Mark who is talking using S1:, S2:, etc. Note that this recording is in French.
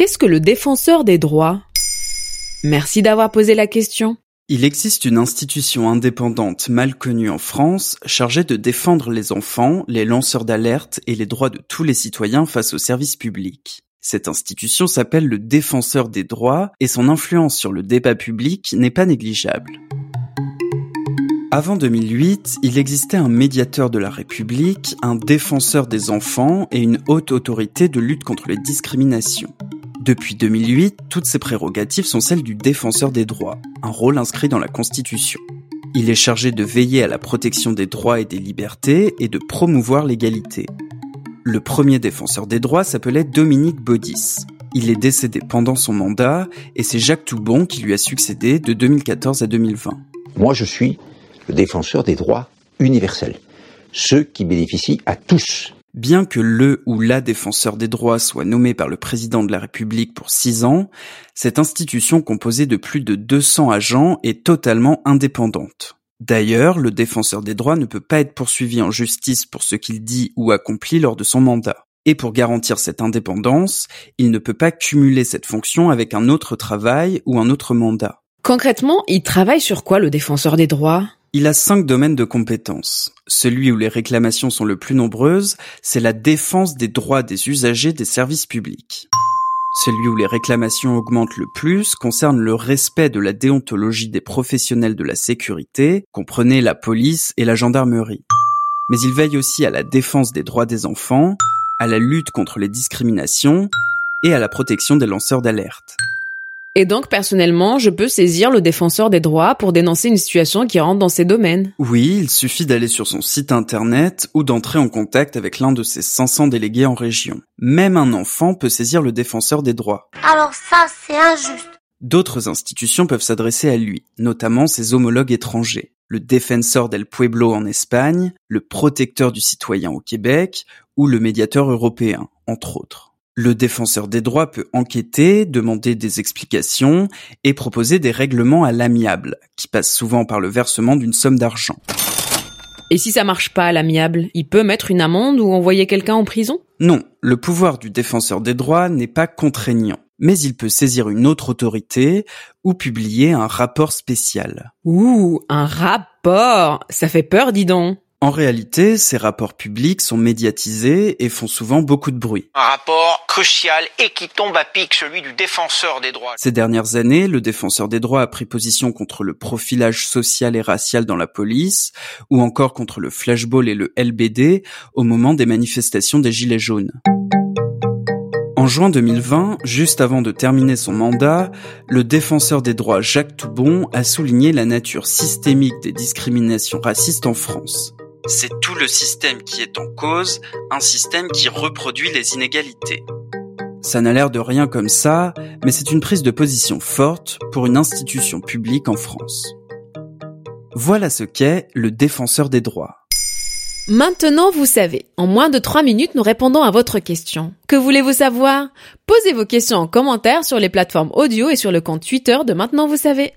S1: Qu'est-ce que le défenseur des droits? Merci d'avoir posé la question.
S2: Il existe une institution indépendante mal connue en France chargée de défendre les enfants, les lanceurs d'alerte et les droits de tous les citoyens face aux services publics. Cette institution s'appelle le Défenseur des droits et son influence sur le débat public n'est pas négligeable. Avant 2008, il existait un médiateur de la République, un défenseur des enfants et une haute autorité de lutte contre les discriminations. Depuis 2008, toutes ces prérogatives sont celles du défenseur des droits, un rôle inscrit dans la Constitution. Il est chargé de veiller à la protection des droits et des libertés et de promouvoir l'égalité. Le premier défenseur des droits s'appelait Dominique Baudis. Il est décédé pendant son mandat et c'est Jacques Toubon qui lui a succédé de 2014 à 2020.
S3: Moi, je suis le défenseur des droits universels, ceux qui bénéficient à tous.
S2: Bien que le ou la défenseur des droits soit nommé par le président de la République pour six ans, cette institution composée de plus de 200 agents est totalement indépendante. D'ailleurs, le défenseur des droits ne peut pas être poursuivi en justice pour ce qu'il dit ou accomplit lors de son mandat. Et pour garantir cette indépendance, il ne peut pas cumuler cette fonction avec un autre travail ou un autre mandat.
S1: Concrètement, il travaille sur quoi le défenseur des droits?
S2: Il a cinq domaines de compétences. Celui où les réclamations sont le plus nombreuses, c'est la défense des droits des usagers des services publics. Celui où les réclamations augmentent le plus concerne le respect de la déontologie des professionnels de la sécurité, comprenez la police et la gendarmerie. Mais il veille aussi à la défense des droits des enfants, à la lutte contre les discriminations et à la protection des lanceurs d'alerte.
S1: Et donc, personnellement, je peux saisir le défenseur des droits pour dénoncer une situation qui rentre dans ces domaines.
S2: Oui, il suffit d'aller sur son site internet ou d'entrer en contact avec l'un de ses 500 délégués en région. Même un enfant peut saisir le défenseur des droits.
S4: Alors ça, c'est injuste.
S2: D'autres institutions peuvent s'adresser à lui, notamment ses homologues étrangers. Le Defensor del Pueblo en Espagne, le protecteur du citoyen au Québec ou le médiateur européen, entre autres. Le défenseur des droits peut enquêter, demander des explications et proposer des règlements à l'amiable, qui passent souvent par le versement d'une somme d'argent.
S1: Et si ça marche pas à l'amiable, il peut mettre une amende ou envoyer quelqu'un en prison?
S2: Non, le pouvoir du défenseur des droits n'est pas contraignant, mais il peut saisir une autre autorité ou publier un rapport spécial.
S1: Ouh, un rapport Ça fait peur, dis donc
S2: en réalité, ces rapports publics sont médiatisés et font souvent beaucoup de bruit.
S5: Un rapport crucial et qui tombe à pic, celui du défenseur des droits.
S2: Ces dernières années, le défenseur des droits a pris position contre le profilage social et racial dans la police, ou encore contre le flashball et le LBD au moment des manifestations des Gilets jaunes. En juin 2020, juste avant de terminer son mandat, le défenseur des droits Jacques Toubon a souligné la nature systémique des discriminations racistes en France. C'est tout le système qui est en cause, un système qui reproduit les inégalités. Ça n'a l'air de rien comme ça, mais c'est une prise de position forte pour une institution publique en France. Voilà ce qu'est le défenseur des droits.
S1: Maintenant, vous savez. En moins de 3 minutes, nous répondons à votre question. Que voulez-vous savoir? Posez vos questions en commentaire sur les plateformes audio et sur le compte Twitter de Maintenant, vous savez.